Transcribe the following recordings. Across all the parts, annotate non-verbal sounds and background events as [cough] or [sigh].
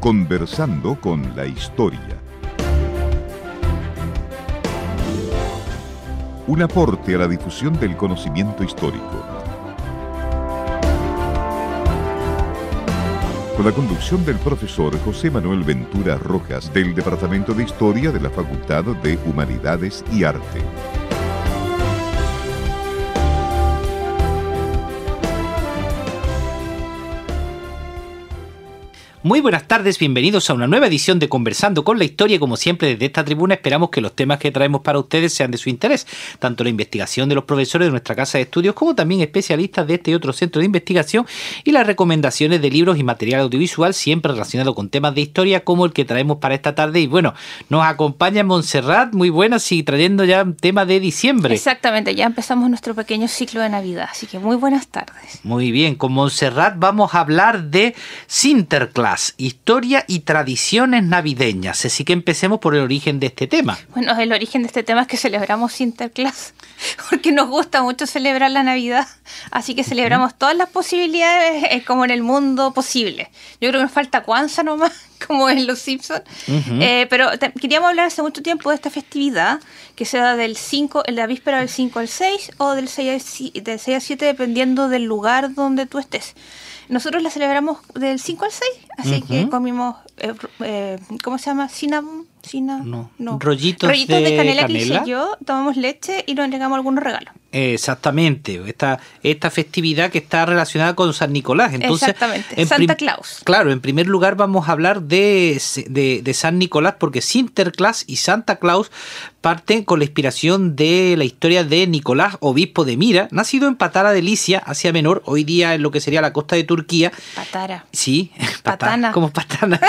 Conversando con la historia. Un aporte a la difusión del conocimiento histórico. Con la conducción del profesor José Manuel Ventura Rojas del Departamento de Historia de la Facultad de Humanidades y Arte. Muy buenas tardes, bienvenidos a una nueva edición de Conversando con la Historia. Como siempre, desde esta tribuna esperamos que los temas que traemos para ustedes sean de su interés, tanto la investigación de los profesores de nuestra casa de estudios como también especialistas de este y otro centro de investigación y las recomendaciones de libros y material audiovisual siempre relacionado con temas de historia como el que traemos para esta tarde. Y bueno, nos acompaña Montserrat, muy buenas y trayendo ya un tema de diciembre. Exactamente, ya empezamos nuestro pequeño ciclo de Navidad, así que muy buenas tardes. Muy bien, con Montserrat vamos a hablar de Sinterklaas historia y tradiciones navideñas. Así que empecemos por el origen de este tema. Bueno, el origen de este tema es que celebramos Sinterklaas, [laughs] porque nos gusta mucho celebrar la Navidad, así que celebramos todas las posibilidades eh, como en el mundo posible. Yo creo que nos falta Kwanzaa nomás, [laughs] como en Los Simpsons, eh, pero queríamos hablar hace mucho tiempo de esta festividad, que se da del 5, en la víspera del 5 al 6 o del 6 del 6 al 7, dependiendo del lugar donde tú estés. Nosotros la celebramos del 5 al 6, así que comimos, eh, eh, ¿cómo se llama? Cinnamon. no, no. Rollitos, Rollitos de, canela, canela. que yo, tomamos leche y nos entregamos algunos regalos. Exactamente, esta, esta festividad que está relacionada con San Nicolás. Entonces, Exactamente, Santa Claus. Claro, en primer lugar vamos a hablar de, de, San Nicolás porque Sinterklaas y Santa Claus parten con la inspiración de la historia de Nicolás, obispo de Mira, nacido en Patara de Licia, Asia Menor, hoy día en lo que sería la costa de Turquía. Patara. Sí, [laughs] Patana. Como Patana.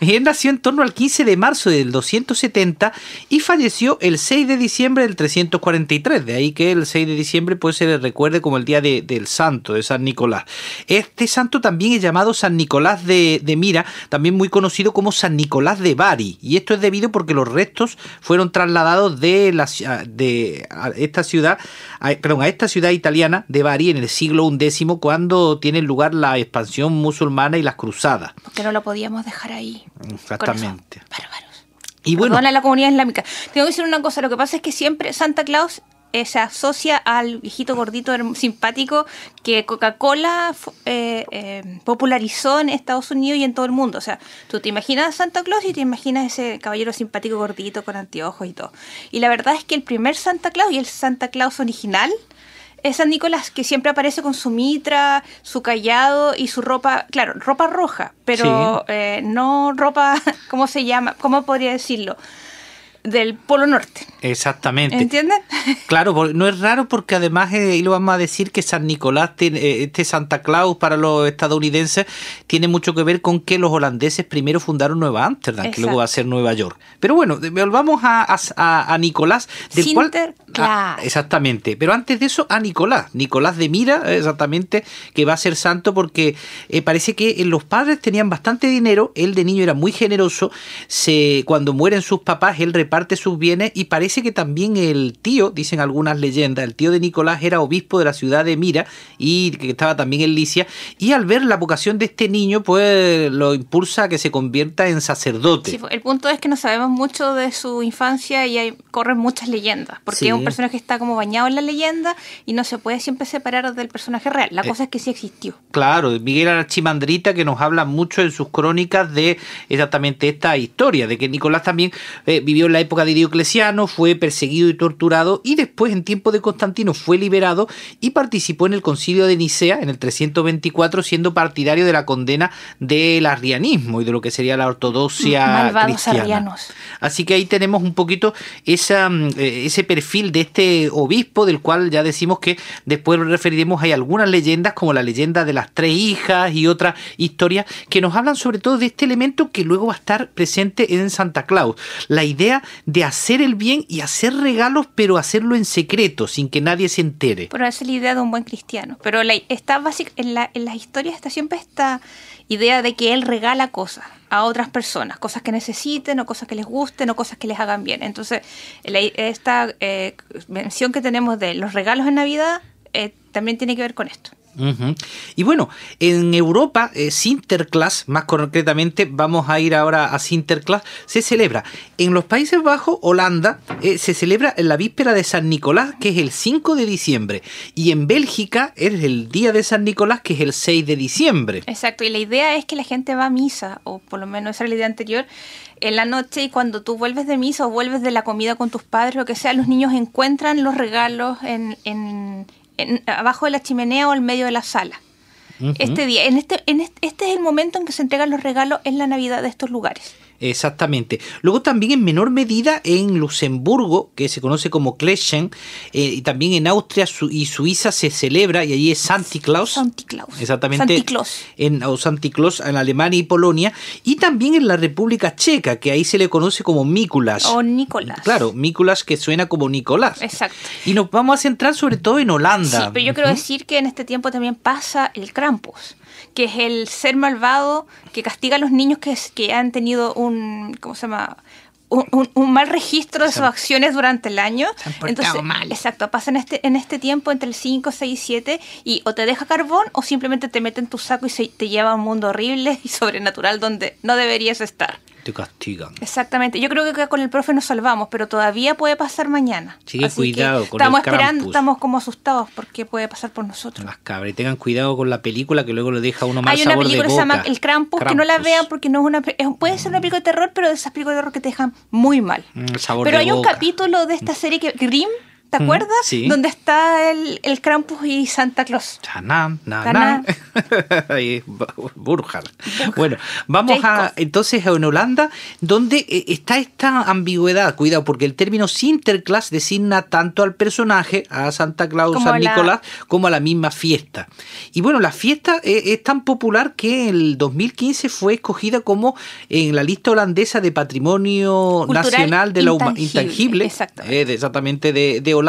y [laughs] él nació en torno al 15 de marzo del 270 y falleció el 6 de diciembre del 343, de ahí que el 6 de diciembre pues se le recuerde como el día del santo, de San Nicolás. Este santo también es llamado San Nicolás de, Mira, también muy conocido como San Nicolás de Bari. Y esto es debido porque los restos fueron trasladados de, la, de esta ciudad, a, perdón, a esta ciudad italiana de Bari en el siglo X cuando tiene lugar la expansión musulmana y las cruzadas. Porque no lo podíamos dejar ahí. Exactamente. Bárbaros. Y bueno, la comunidad islámica. Tengo que decir una cosa, lo que pasa es que siempre Santa Claus se asocia al viejito gordito simpático que Coca-Cola eh, eh, popularizó en Estados Unidos y en todo el mundo. O sea, tú te imaginas a Santa Claus y te imaginas ese caballero simpático gordito con anteojos y todo. Y la verdad es que el primer Santa Claus y el Santa Claus original es San Nicolás, que siempre aparece con su mitra, su callado y su ropa, claro, ropa roja, pero no ropa, [laughs] ¿cómo se llama? ¿Cómo podría decirlo? Del Polo Norte. Exactamente. ¿Entienden? [laughs] Claro, no es raro porque además, eh, ahí lo vamos a decir, que San Nicolás, tiene, eh, este Santa Claus para los estadounidenses, tiene mucho que ver con que los holandeses primero fundaron Nueva Ámsterdam, que luego va a ser Nueva York. Pero bueno, volvamos a, a, Nicolás, del cual... Ah, exactamente. Pero antes de eso, a Nicolás. Nicolás de Mira, exactamente, que va a ser santo porque eh, parece que los padres tenían bastante dinero, él de niño era muy generoso, se, cuando mueren sus papás, él reparte parte sus bienes y parece que también el tío, dicen algunas leyendas, el tío de Nicolás era obispo de la ciudad de Mira y que estaba también en Licia y al ver la vocación de este niño pues lo impulsa a que se convierta en sacerdote. Sí, el punto es que no sabemos mucho de su infancia y hay, corren muchas leyendas, porque es un personaje que está como bañado en la leyenda y no se puede siempre separar del personaje real. La eh, cosa es que sí existió. Claro, Miguel Archimandrita que nos habla mucho en sus crónicas de exactamente esta historia, de que Nicolás también eh, vivió en la época de Diocleciano, fue perseguido y torturado y después en tiempo de Constantino fue liberado y participó en el concilio de Nicea en el 324 siendo partidario de la condena del arrianismo y de lo que sería la ortodoxia Malvados cristiana. Así que ahí tenemos un poquito esa, mm, eh, ese perfil de este obispo del cual ya decimos que después referiremos hay algunas leyendas como la leyenda de las tres hijas y otras historias que nos hablan sobre todo de este elemento que luego va a estar presente en Santa Claus. La idea de hacer el bien y hacer regalos, pero hacerlo en secreto, sin que nadie se entere. Pero esa es la idea de un buen cristiano. Pero la, está básica, en, la, en las historias está siempre esta idea de que él regala cosas a otras personas, cosas que necesiten o cosas que les gusten o cosas que les hagan bien. Entonces, esta eh, mención que tenemos de los regalos en Navidad eh, también tiene que ver con esto. Y bueno, en Europa, eh, Sinterklaas, más concretamente, vamos a ir ahora a Sinterklaas, se celebra en los Países Bajos, Holanda, eh, se celebra en la víspera de San Nicolás, que es el 5 de diciembre, y en Bélgica es el día de San Nicolás, que es el 6 de diciembre. Exacto, y la idea es que la gente va a misa, o por lo menos esa era la idea anterior, en la noche y cuando tú vuelves de misa o vuelves de la comida con tus padres, lo que sea, los niños encuentran los regalos en, en, abajo de la chimenea o en medio de la sala. Este día, en este, en este, este es el momento en que se entregan los regalos en la Navidad de estos lugares. Exactamente. Luego también en menor medida en Luxemburgo, que se conoce como Kleschen, eh, y también en Austria y Suiza se celebra, y allí es Santi Claus. Santi Claus. Exactamente. Santi Claus. En, o Santi Claus en Alemania y Polonia, y también en la República Checa, que ahí se le conoce como Mikulas. O Nicolás. Claro, Mikulas que suena como Nicolás. Exacto. Y nos vamos a centrar sobre todo en Holanda. Sí, pero yo quiero decir que en este tiempo también pasa el Krampus que es el ser malvado que castiga a los niños que, que han tenido un, ¿cómo se llama? Un, mal registro de sus acciones durante el año. Entonces, mal. Exacto, pasa en este, en este tiempo entre el 5, 6 y 7 y o te deja carbón o simplemente te mete en tu saco y se, te lleva a un mundo horrible y sobrenatural donde no deberías estar te castigan. Exactamente. Yo creo que con el profe nos salvamos, pero todavía puede pasar mañana. Sí, cuidado con estamos esperando, estamos como asustados porque puede pasar por nosotros. Las cabras, y tengan cuidado con la película que luego lo deja uno más Hay una película que se llama El Krampus, que no la vean porque no es una puede ser una película de terror, pero de esas películas de terror que te dejan muy mal. Mm, pero hay un capítulo de esta serie que Grimm ¿Te acuerdas? Sí. Donde está el, el Krampus y Santa Claus. Chanam, na, [laughs] Burjar. Bueno, vamos a entonces a en Holanda, donde eh, está esta ambigüedad. Cuidado, porque el término Sinterklaas designa tanto al personaje, a Santa Claus, a Nicolás, como a la misma fiesta. Y bueno, la fiesta eh, es, tan popular que en el 2015 fue escogida como en la lista holandesa de Patrimonio Nacional de la Humanidad intangible, eh, exactamente de, de Holanda,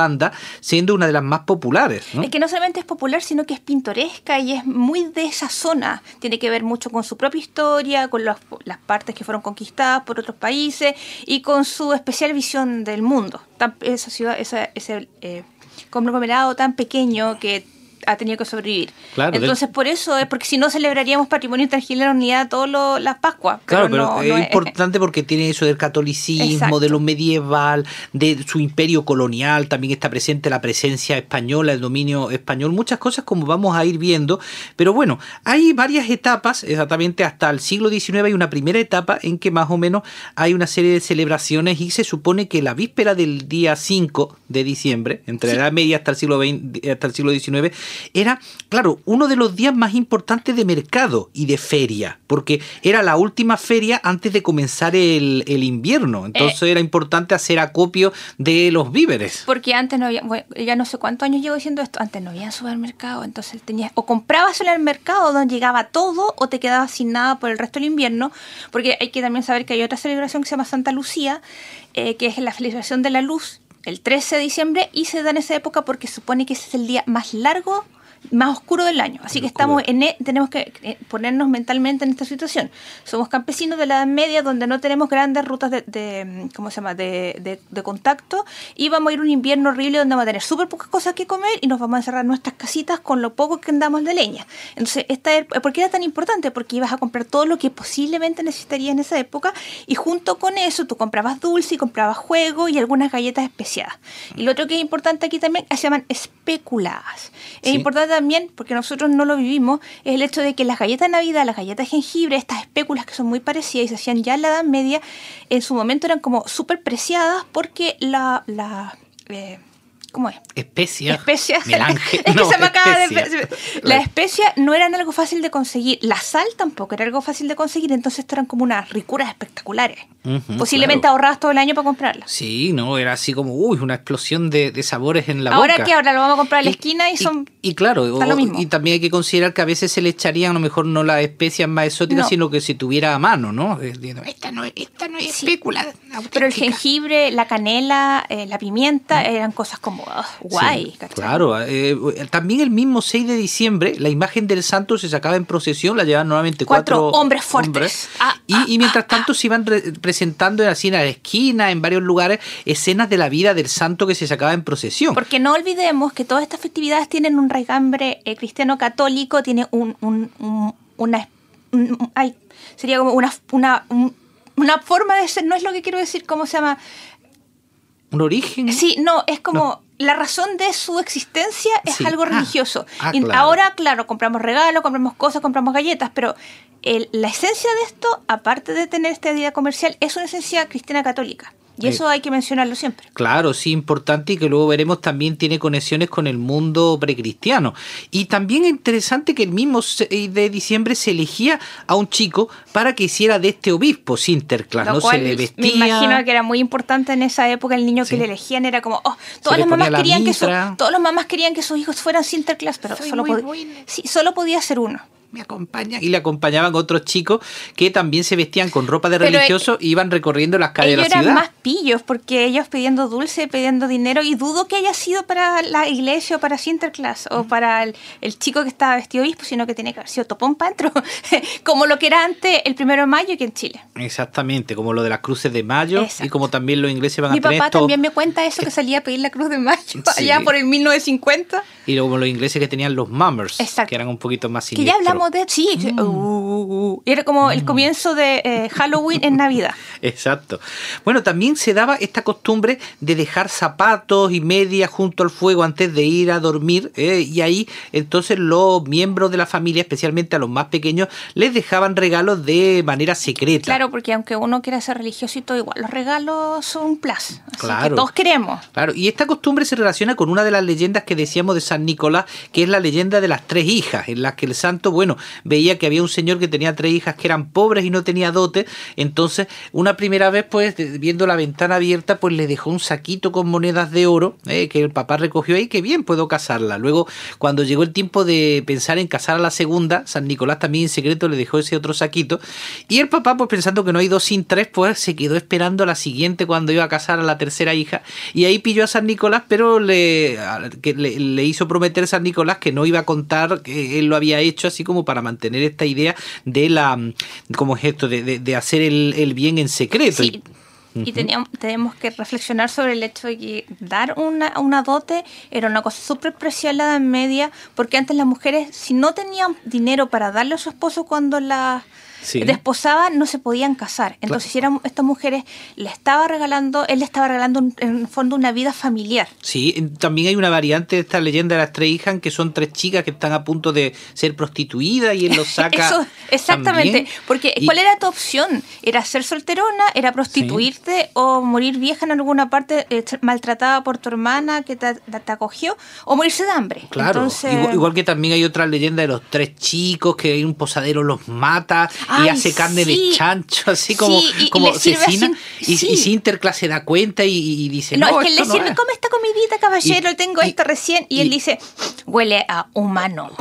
siendo una de las más populares. Es que no solamente es popular, sino que es pintoresca y es muy de esa zona. Tiene que ver mucho con su propia historia, con las partes que fueron conquistadas por otros países y con su especial visión del mundo. esa ciudad, ese eh, conglomerado tan pequeño que ha tenido que sobrevivir. Entonces, por eso es porque si no celebraríamos patrimonio intangible de la unidad todas las Pascuas. Claro, pero, es, importante porque tiene eso del catolicismo, de lo medieval, de su imperio colonial, también está presente la presencia española, el dominio español, muchas cosas como vamos a ir viendo. Pero bueno, hay varias etapas, exactamente hasta el siglo XIX hay una primera etapa en que más o menos hay una serie de celebraciones y se supone que la víspera del día 5 de diciembre, entre la Edad Media hasta el siglo XX, hasta el siglo XIX, era, claro, uno de los días más importantes de mercado y de feria, porque era la última feria antes de comenzar el, invierno. Entonces eh. era importante hacer acopio de los víveres. Porque antes no había, bueno, ya no sé cuántos años llevo diciendo esto, antes no había supermercado, entonces tenías, o comprabas en el mercado donde llegaba todo, o te quedabas sin nada por el resto del invierno, porque hay que también saber que hay otra celebración que se llama Santa Lucía, eh, que es la celebración de la luz el 13 de diciembre y se da en esa época porque supone que ese es el día más largo más oscuro del año. Así que estamos en, e, tenemos que eh, ponernos mentalmente en esta situación. Somos campesinos de la Edad Media donde no tenemos grandes rutas de, ¿cómo se llama? De, de, contacto y vamos a ir un invierno horrible donde vamos a tener súper pocas cosas que comer y nos vamos a encerrar nuestras casitas con lo poco que andamos de leña. Entonces, esta, ¿por qué era tan importante? Porque ibas a comprar todo lo que posiblemente necesitarías en esa época y junto con eso tú comprabas dulce y comprabas juego y algunas galletas especiadas. Y lo otro que es importante aquí también se llaman especuladas. Es importante también, porque nosotros no lo vivimos, es el hecho de que las galletas de Navidad, las galletas de jengibre, estas espéculas que son muy parecidas y se hacían ya en la Edad Media, en su momento eran como súper preciadas porque la... la eh, ¿Cómo es? Especia. Especia. [laughs] [laughs] es que se me acaba de. La especia no eran algo fácil de conseguir. La sal tampoco era algo fácil de conseguir. Entonces, eran como unas ricuras espectaculares. Posiblemente ahorradas todo el año para comprarlas. Sí, no, era así como, uy, una explosión de, sabores en la boca. ¿Ahora qué? Ahora lo vamos a comprar a la esquina y, son. Y, claro, y también hay que considerar que a veces se le echarían a lo mejor no las especias más exóticas, sino que si tuviera a mano, ¿no? Esta no, esta no es especula. Pero el jengibre, la canela, eh, la pimienta eran cosas como guay. claro, eh, también el mismo 6 de diciembre, la imagen del santo se sacaba en procesión, la llevaban nuevamente cuatro, hombres fuertes. Ah, y, ah, mientras ah, tanto se iban presentando así en la esquina, en varios lugares, escenas de la vida del santo que se sacaba en procesión. Porque no olvidemos que todas estas festividades tienen un raigambre eh, cristiano católico, tiene un, una... sería como una, una, una forma de ser, no es lo que quiero decir, ¿cómo se llama? ¿Un origen? Sí, no, es como la razón de su existencia es algo ah, religioso. Ah, ahora, claro, compramos regalos, compramos cosas, compramos galletas, pero la esencia de esto, aparte de tener esta idea comercial, es una esencia cristiana católica. Y eso hay que mencionarlo siempre. Claro, sí, importante y que luego veremos también tiene conexiones con el mundo precristiano. Y también es interesante que el mismo de diciembre se elegía a un chico para que hiciera de este obispo Sinterklaas, ¿no? se le vestía. Me imagino que era muy importante en esa época el niño que le elegían era como, oh, todas las mamás querían que todos los mamás querían que sus hijos fueran Sinterklaas, pero solo, sí, solo podía ser uno me acompaña. Y le acompañaban otros chicos que también se vestían con ropa de religioso y iban recorriendo las calles de la ciudad. eran más pillos porque ellos pidiendo dulce, pidiendo dinero y dudo que haya sido para la iglesia o para Sinterklaas o para el, chico que estaba vestido obispo, sino que tenía que haber sido topón pantro, [laughs] como lo que era antes el primero de mayo aquí en Chile. Exactamente, como lo de las cruces de mayo y como también los ingleses van Mi a tener Mi papá también me cuenta eso que salía a pedir la cruz de mayo [laughs] allá por el 1950. Y luego los ingleses que tenían los mummers, que eran un poquito más siniestros. Que ya hablamos de... Sí, mm. uh, uh, uh, era como el mm. comienzo de eh, Halloween en Navidad. [laughs] Exacto. Bueno, también se daba esta costumbre de dejar zapatos y medias junto al fuego antes de ir a dormir. Eh, y ahí entonces los miembros de la familia, especialmente a los más pequeños, les dejaban regalos de manera secreta. Claro, porque aunque uno quiera ser religioso y todo igual, los regalos son un plus. claro. todos queremos. Claro, y esta costumbre se relaciona con una de las leyendas que decíamos de San Nicolás, que es la leyenda de las tres hijas, en las que el santo, bueno, veía que había un señor que tenía tres hijas que eran pobres y no tenía dote, entonces una primera vez, pues, viendo la ventana abierta, pues le dejó un saquito con monedas de oro, eh, que el papá recogió ahí, que bien, puedo casarla. Luego, cuando llegó el tiempo de pensar en casar a la segunda, San Nicolás también en secreto le dejó ese otro saquito, y el papá, pues pensando que no hay dos sin tres, pues se quedó esperando a la siguiente cuando iba a casar a la tercera hija, y ahí pilló a San Nicolás, pero le, le hizo prometer San Nicolás que no iba a contar que él lo había hecho así como para mantener esta idea de la, como es esto, de, hacer el, bien en secreto. Y, teníamos, tenemos que reflexionar sobre el hecho de que dar una, una dote era una cosa súper preciada en media, porque antes las mujeres, si no tenían dinero para darle a su esposo cuando la desposaban, no se podían casar. Entonces, si eran estas mujeres, le estaba regalando, él le estaba regalando en el fondo una vida familiar. Sí, también hay una variante de esta leyenda de las tres hijas, que son tres chicas que están a punto de ser prostituidas y él los [laughs] saca. Eso, exactamente, porque ¿cuál era tu opción? ¿Era ser solterona? ¿Era prostituirte? ¿O morir vieja en alguna parte, eh, maltratada por tu hermana que te, acogió? ¿O morirse de hambre? Claro, igual, que también hay otra leyenda de los tres chicos, que hay un posadero los mata y hace carne de chancho, así como, como asesina. y, y, Sinterklaas se da cuenta y, dice: No, es que él le dice: come esta comidita, caballero, tengo esto recién. Y, él dice: Huele a humano.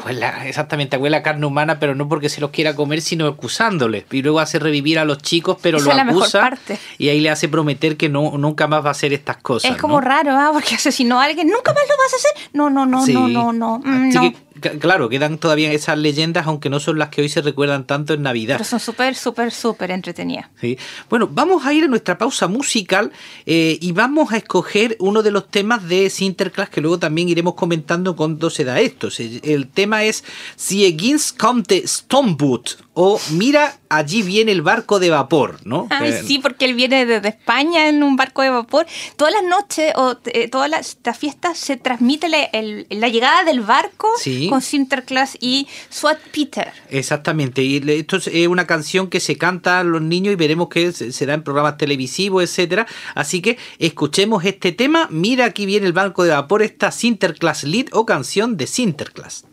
exactamente, huele a carne humana, pero no porque se los quiera comer, sino acusándole. Y luego hace revivir a los chicos, pero lo acusa. Y ahí le hace prometer que no, nunca más va a hacer estas cosas. Es como raro, ¿ah? [laughs] porque asesinó a alguien, nunca más lo vas a hacer. No, no, no, no, no, no. Mm, no claro, quedan todavía esas leyendas, aunque no son las que hoy se recuerdan tanto en Navidad. Pero son súper, súper, súper entretenidas. Sí. Bueno, vamos a ir a nuestra pausa musical eh, y vamos a escoger uno de los temas de Sinterklaas que luego también iremos comentando cuando se da esto. El tema es Si Egins kommt Stomboot o mira, allí viene el barco de vapor, ¿no? Ay, sí, porque él viene desde España en un barco de vapor. Todas las noches o eh, todas las, fiestas se transmite la, llegada del barco con Sinterklaas y Swat Peter. Exactamente, y esto es una canción que se canta a los niños y veremos que se da en programas televisivos, etcétera. Así que escuchemos este tema. Mira, aquí viene el barco de vapor, esta Sinterklaas Lead o canción de Sinterklaas.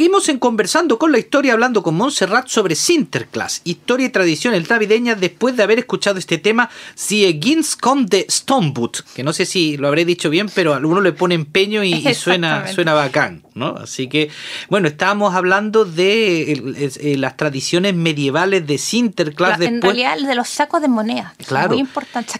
Seguimos en conversando con la historia, hablando con Montserrat sobre Sinterklaas, historia y tradiciones navideñas después de haber escuchado este tema Sie con de Stoneboot, que no sé si lo habré dicho bien, pero a alguno le pone empeño y, suena, suena bacán, ¿no? Así que, bueno, estábamos hablando de eh, las tradiciones medievales de Sinterklaas. después... En realidad, de los sacos de moneda, claro. muy importante,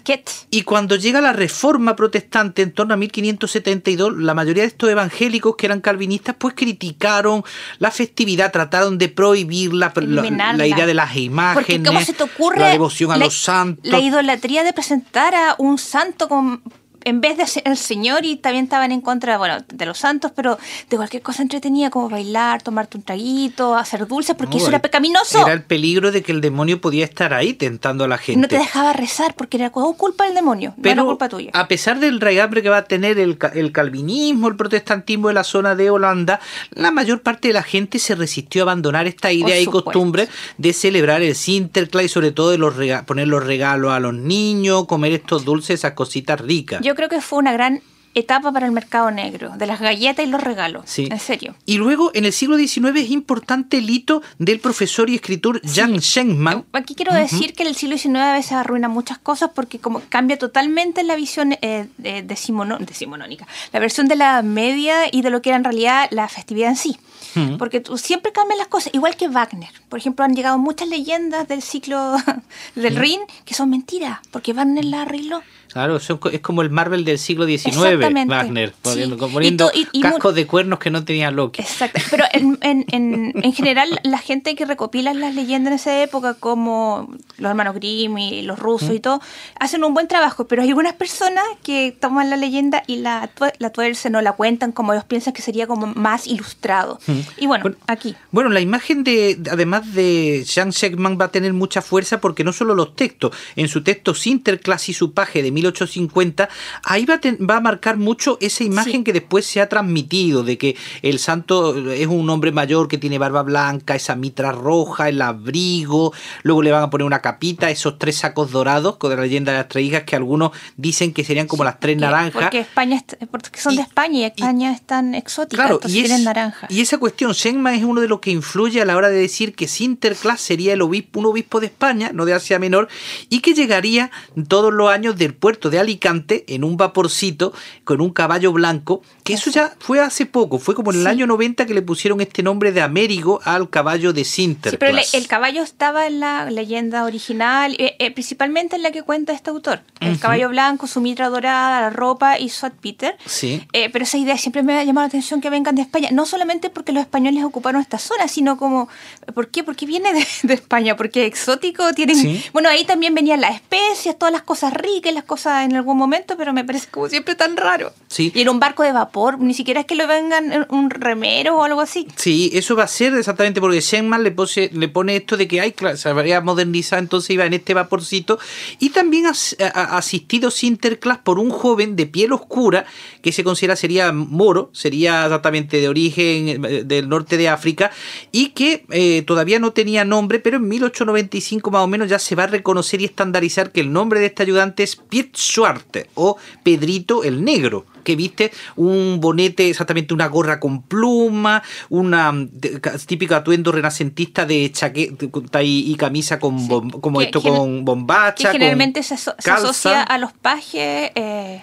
Y cuando llega la reforma protestante en torno a 1572, la mayoría de estos evangélicos que eran calvinistas, pues criticaron la festividad, trataron de prohibir la, la, idea de las imágenes, la devoción a los santos. La idolatría de presentar a un santo con en vez de ser el Señor y también estaban en contra bueno, de los santos, pero de cualquier cosa entretenida como bailar, tomarte un traguito, hacer dulces, porque eso era pecaminoso. Era el peligro de que el demonio podía estar ahí tentando a la gente. No te dejaba rezar porque era culpa del demonio, pero no era culpa tuya. A pesar del regambre que va a tener el, el calvinismo, el protestantismo de la zona de Holanda, la mayor parte de la gente se resistió a abandonar esta idea y costumbre de celebrar el Sinterklaas y sobre todo de los poner los regalos a los niños, comer estos dulces, esas cositas ricas yo creo que fue una gran etapa para el mercado negro, de las galletas y los regalos. Sí. En serio. Y luego, en el siglo XIX, es importante el hito del profesor y escritor Jan Schenkman. Aquí quiero decir que el siglo XIX a veces arruina muchas cosas porque como cambia totalmente la visión eh, de, decimonónica, la versión de la media y de lo que era en realidad la festividad en sí. Porque tú, siempre cambian las cosas, igual que Wagner. Por ejemplo, han llegado muchas leyendas del ciclo [laughs] del Rin que son mentiras, porque Wagner la arregló. Claro, es como el Marvel del siglo XIX, Wagner, poniendo, cascos de cuernos que no tenía Loki. Exacto, pero en, en, en, general la gente que recopila las leyendas en esa época, como los hermanos Grimm y los rusos y todo, hacen un buen trabajo, pero hay algunas personas que toman la leyenda y la, la tuercen o la cuentan como ellos piensan que sería como más ilustrado. Y bueno, aquí. Bueno, la imagen de, además de Jean Sheckman va a tener mucha fuerza porque no solo los textos, en su texto Sinterklaas y su paje de 1850, ahí va a, va a marcar mucho esa imagen que después se ha transmitido de que el santo es un hombre mayor que tiene barba blanca, esa mitra roja, el abrigo, luego le van a poner una capita, esos tres sacos dorados con la leyenda de las tres hijas que algunos dicen que serían como las tres naranjas. Porque España porque son de España y España es tan exótica, entonces y tienen naranja. Y esa cuestión, Shenma es uno de los que influye a la hora de decir que Sinterklaas sería el obispo, un obispo de España, no de Asia Menor, y que llegaría todos los años del puerto de Alicante en un vaporcito con un caballo blanco, que eso ya fue hace poco, fue como en el año 90 que le pusieron este nombre de Américo al caballo de Sinterklaas. Sí, pero el, caballo estaba en la leyenda original, eh, eh, principalmente en la que cuenta este autor. El caballo blanco, su mitra dorada, la ropa y su Peter. Sí. Eh, pero esa idea siempre me ha llamado la atención que vengan de España, no solamente porque los españoles ocuparon esta zona, sino como, ¿por qué? Porque viene de, España, porque exótico, tienen... Bueno, ahí también venían las especias, todas las cosas ricas, las cosas en algún momento, pero me parece como siempre tan raro. Sí. Y en un barco de vapor, ni siquiera es que lo vengan un remero o algo así. Sí, eso va a ser exactamente porque Shenman le, le pone esto de que hay, claro, se habría modernizado, entonces iba en este vaporcito. Y también ha, asistido Sinterklaas por un joven de piel oscura que se considera sería moro, sería exactamente de origen eh, del norte de África y que eh, todavía no tenía nombre, pero en 1895 más o menos ya se va a reconocer y estandarizar que el nombre de este ayudante es Piet Schwartz o Pedrito el Negro que viste un bonete, exactamente una gorra con pluma, una típico atuendo renacentista de chaqueta y, camisa con como esto con bombacha. Que generalmente se, asocia a los pajes. Eh,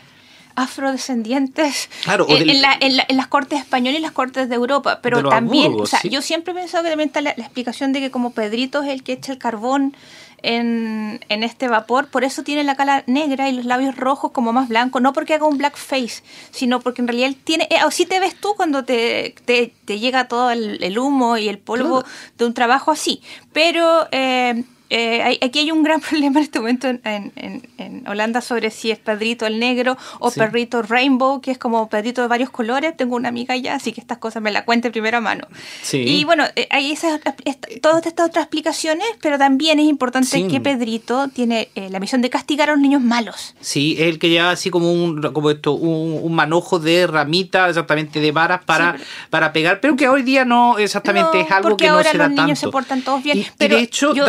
afrodescendientes en, las cortes españolas y las cortes de Europa, pero también, o sea, yo siempre he pensado que también está la, explicación de que como Pedrito es el que echa el carbón en, este vapor, por eso tiene la cara negra y los labios rojos como más blancos, no porque haga un black face, sino porque en realidad él tiene, eh, así te ves tú cuando te, te, llega todo el, humo y el polvo de un trabajo así, pero... Eh, eh, aquí hay un gran [laughs] problema en este momento en, en, Holanda sobre si es Pedrito el negro o Perrito Rainbow, que es como Pedrito de varios colores. Tengo una amiga ya, así que estas cosas me la cuente primero a mano. Y bueno, eh, hay esas, todas estas otras explicaciones, pero también es importante que Pedrito tiene eh, la misión de castigar a los niños malos. Sí, es el que lleva así como un, como esto, un, manojo de ramitas, exactamente de varas para, para pegar, pero que hoy día no exactamente es algo que no se da tanto. Porque ahora los niños se portan todos bien. pero de hecho, yo,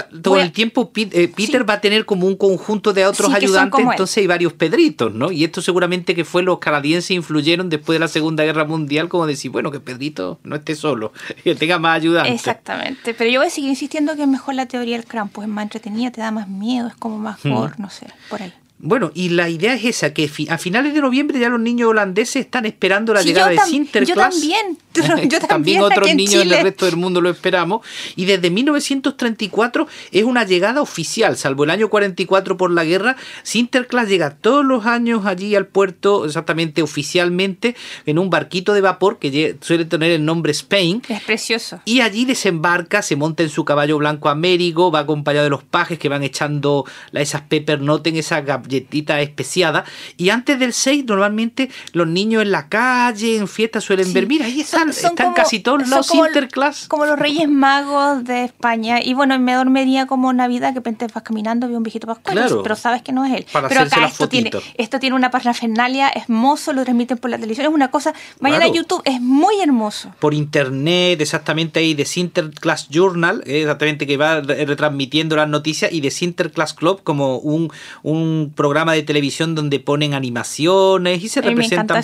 el tiempo eh, Peter va a tener como un conjunto de otros ayudantes, entonces hay varios Pedritos, ¿no? Y esto seguramente que fue los canadienses influyeron después de la Segunda Guerra Mundial, como decir, bueno, que Pedrito no esté solo, [laughs] que tenga más ayudantes. Exactamente, pero yo voy a seguir insistiendo que es mejor la teoría del Krampus, es más entretenida, te da más miedo, es como más hmm. no sé, por ahí. Bueno, y la idea es esa, que a finales de noviembre ya los niños holandeses están esperando la llegada de Sinterklaas. Yo también, [laughs] yo también. otros niños en, el resto del mundo lo esperamos. Y desde 1934 es una llegada oficial, salvo el año 44 por la guerra. Sinterklaas llega todos los años allí al puerto, exactamente oficialmente, en un barquito de vapor que suele tener el nombre Spain. Es precioso. Y allí desembarca, se monta en su caballo blanco Américo, va acompañado de los pajes que van echando esas pepper en esa galletita especiada. Y antes del 6, normalmente los niños en la calle, en fiesta, suelen ver, mira, ahí están, están casi todos los interclass. Como los Reyes Magos de España. Y bueno, me dormiría como Navidad, que pente vas caminando, vi un viejito pascual, pero sabes que no es él. pero acá esto tiene, esto tiene una parafernalia hermoso, lo transmiten por la televisión, es una cosa, vayan a YouTube, es muy hermoso. Por internet, exactamente ahí de Sinterklaas Journal, exactamente que va retransmitiendo las noticias, y de Sinterklaas Club como un, un programa de televisión donde ponen animaciones y se representan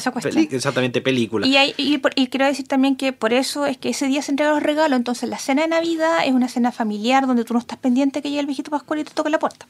exactamente películas. Y, y, quiero decir también que por eso es que ese día se entregan los regalos, entonces la cena de Navidad es una cena familiar donde tú no estás pendiente que llegue el viejito Pascual y te toque la puerta.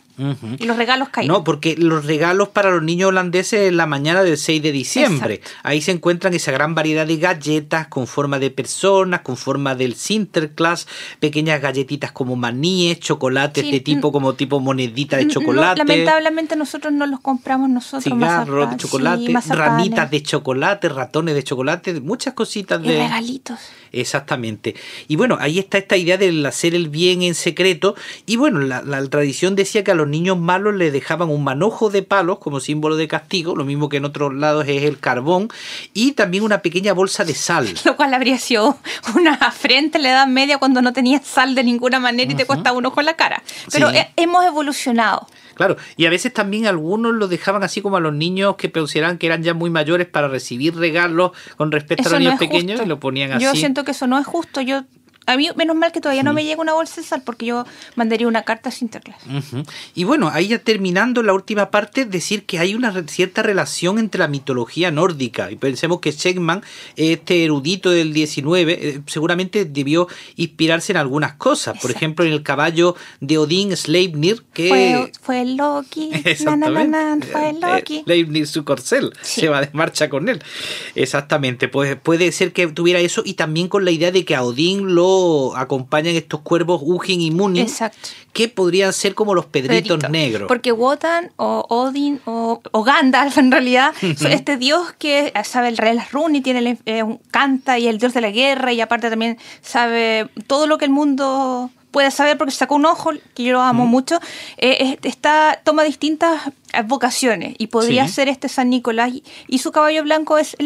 Y los regalos caen. No, porque los regalos para los niños holandeses es la mañana del 6 de diciembre. Ahí se encuentran esa gran variedad de galletas con forma de personas, con forma del Sinterklaas, pequeñas galletitas como maníes, chocolates de tipo como tipo monedita de chocolate. lamentablemente nosotros nosotros no los compramos nosotros. Cigarros de chocolate, ramitas de chocolate, ratones de chocolate, muchas cositas de... regalitos. Exactamente. Y bueno, ahí está esta idea de hacer el bien en secreto. Y bueno, la, tradición decía que a los niños malos les dejaban un manojo de palos como símbolo de castigo, lo mismo que en otros lados es el carbón, y también una pequeña bolsa de sal. [laughs] Lo cual habría sido una afrenta en la edad media cuando no tenías sal de ninguna manera y te costaba un ojo en la cara. Pero hemos evolucionado. Claro, y a veces también algunos lo dejaban así como a los niños que consideraban que eran ya muy mayores para recibir regalos con respecto a los niños pequeños y lo ponían así. Yo siento que eso no es justo. Yo a mí, menos mal que todavía no me llega una bolsa de sal porque yo mandaría una carta a Sinterklaas. Y bueno, ahí ya terminando la última parte, decir que hay una cierta relación entre la mitología nórdica. Y pensemos que Shegman, este erudito del 19, eh, seguramente debió inspirarse en algunas cosas. Por ejemplo, en el caballo de Odín, Sleipnir, que. Fue, fue Loki. [laughs] Exactamente. fue eh, Loki. Sleipnir, su corcel. Se va de marcha con él. Exactamente. Pues puede ser que tuviera eso y también con la idea de que a Odín lo acompañan estos cuervos Ugin y Munin, que podrían ser como los pedritos negros. Porque Wotan o Odin o, Gandalf en realidad, [laughs] este dios que sabe el rey las runas y tiene eh, canta y el dios de la guerra y aparte también sabe todo lo que el mundo puede saber porque sacó un ojo, que yo lo amo mucho, eh, está, toma distintas vocaciones y podría ser este San Nicolás y, su caballo blanco es,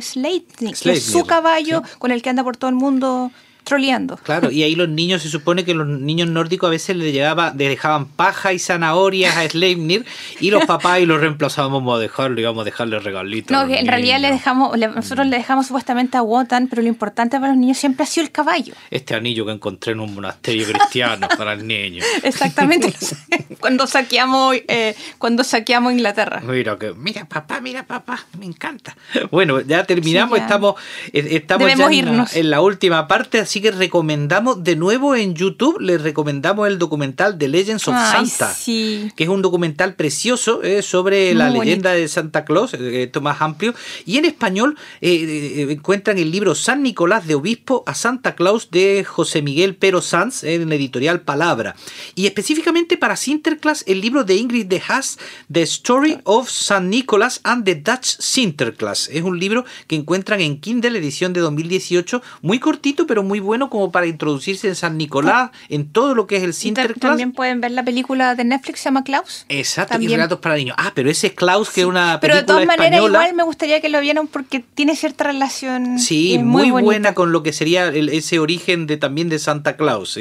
Sleipnir, es su caballo con el que anda por todo el mundo troleando. Claro, y ahí los niños, se supone que los niños nórdicos a veces le, llegaba, le dejaban paja y zanahorias a Sleipnir [laughs] y los papás y los reemplazábamos a dejarlo, íbamos a dejarle regalitos. No, que en realidad le dejamos, nosotros le dejamos supuestamente a Wotan, pero lo importante para los niños siempre ha sido el caballo. Este anillo que encontré en un monasterio cristiano para el niño. [laughs] Exactamente, [laughs] cuando saqueamos, eh, cuando saqueamos Inglaterra. Mira, que, mira papá, mira papá, me encanta. Bueno, ya terminamos, estamos, eh, estamos ya en, la, última parte, así Así que recomendamos de nuevo en YouTube, les recomendamos el documental de Legends of Santa, que es un documental precioso eh, sobre la leyenda de Santa Claus, eh, esto más amplio. Y en español eh, encuentran el libro San Nicolás de Obispo a Santa Claus de José Miguel Pero Sanz en la editorial Palabra. Y específicamente para Sinterklaas, el libro de Ingrid de Haas, The Story of San Nicolás and the Dutch Sinterklaas. Es un libro que encuentran en Kindle, edición de 2018, muy cortito pero muy bueno como para introducirse en San Nicolás, en todo lo que es el Sinterklaas. También pueden ver la película de Netflix, se llama Klaus. Exacto, y relatos para niños. Ah, pero ese es Klaus, que es una película Pero de todas maneras, igual me gustaría que lo vieran porque tiene cierta relación. Sí, muy, buena con lo que sería ese origen de también de Santa Claus.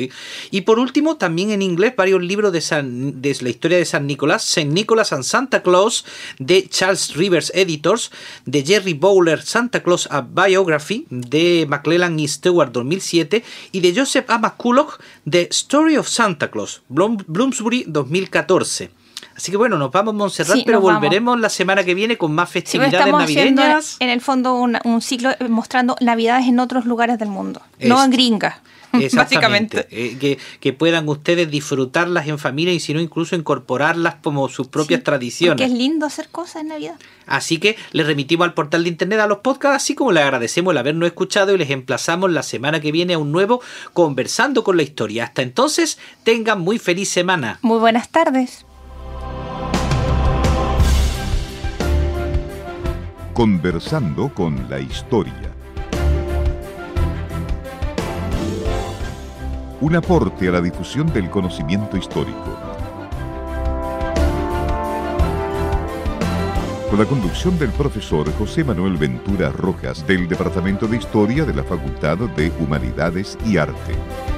Y por último, también en inglés, varios libros de, San, de la historia de San Nicolás, Saint Nicholas and Santa Claus, de Charles Rivers Editors, de Jerry Bowler, Santa Claus A Biography, de McClellan y Stewart 2007 2007 y de Joseph A. McCulloch The Story of Santa Claus, Bloomsbury 2014. Así que bueno, nos vamos a Montserrat, pero volveremos la semana que viene con más festividades navideñas. En el fondo un, un ciclo mostrando navidades en otros lugares del mundo, no en gringa. Básicamente. Eh, que, puedan ustedes disfrutarlas en familia y si no, incluso incorporarlas como sus propias tradiciones. Porque es lindo hacer cosas en Navidad. Así que les remitimos al portal de internet a los podcasts, así como les agradecemos el habernos escuchado y les emplazamos la semana que viene a un nuevo Conversando con la Historia. Hasta entonces, tengan muy feliz semana. Muy buenas tardes. Conversando con la Historia. Un aporte a la difusión del conocimiento histórico. Con la conducción del profesor José Manuel Ventura Rojas del Departamento de Historia de la Facultad de Humanidades y Arte.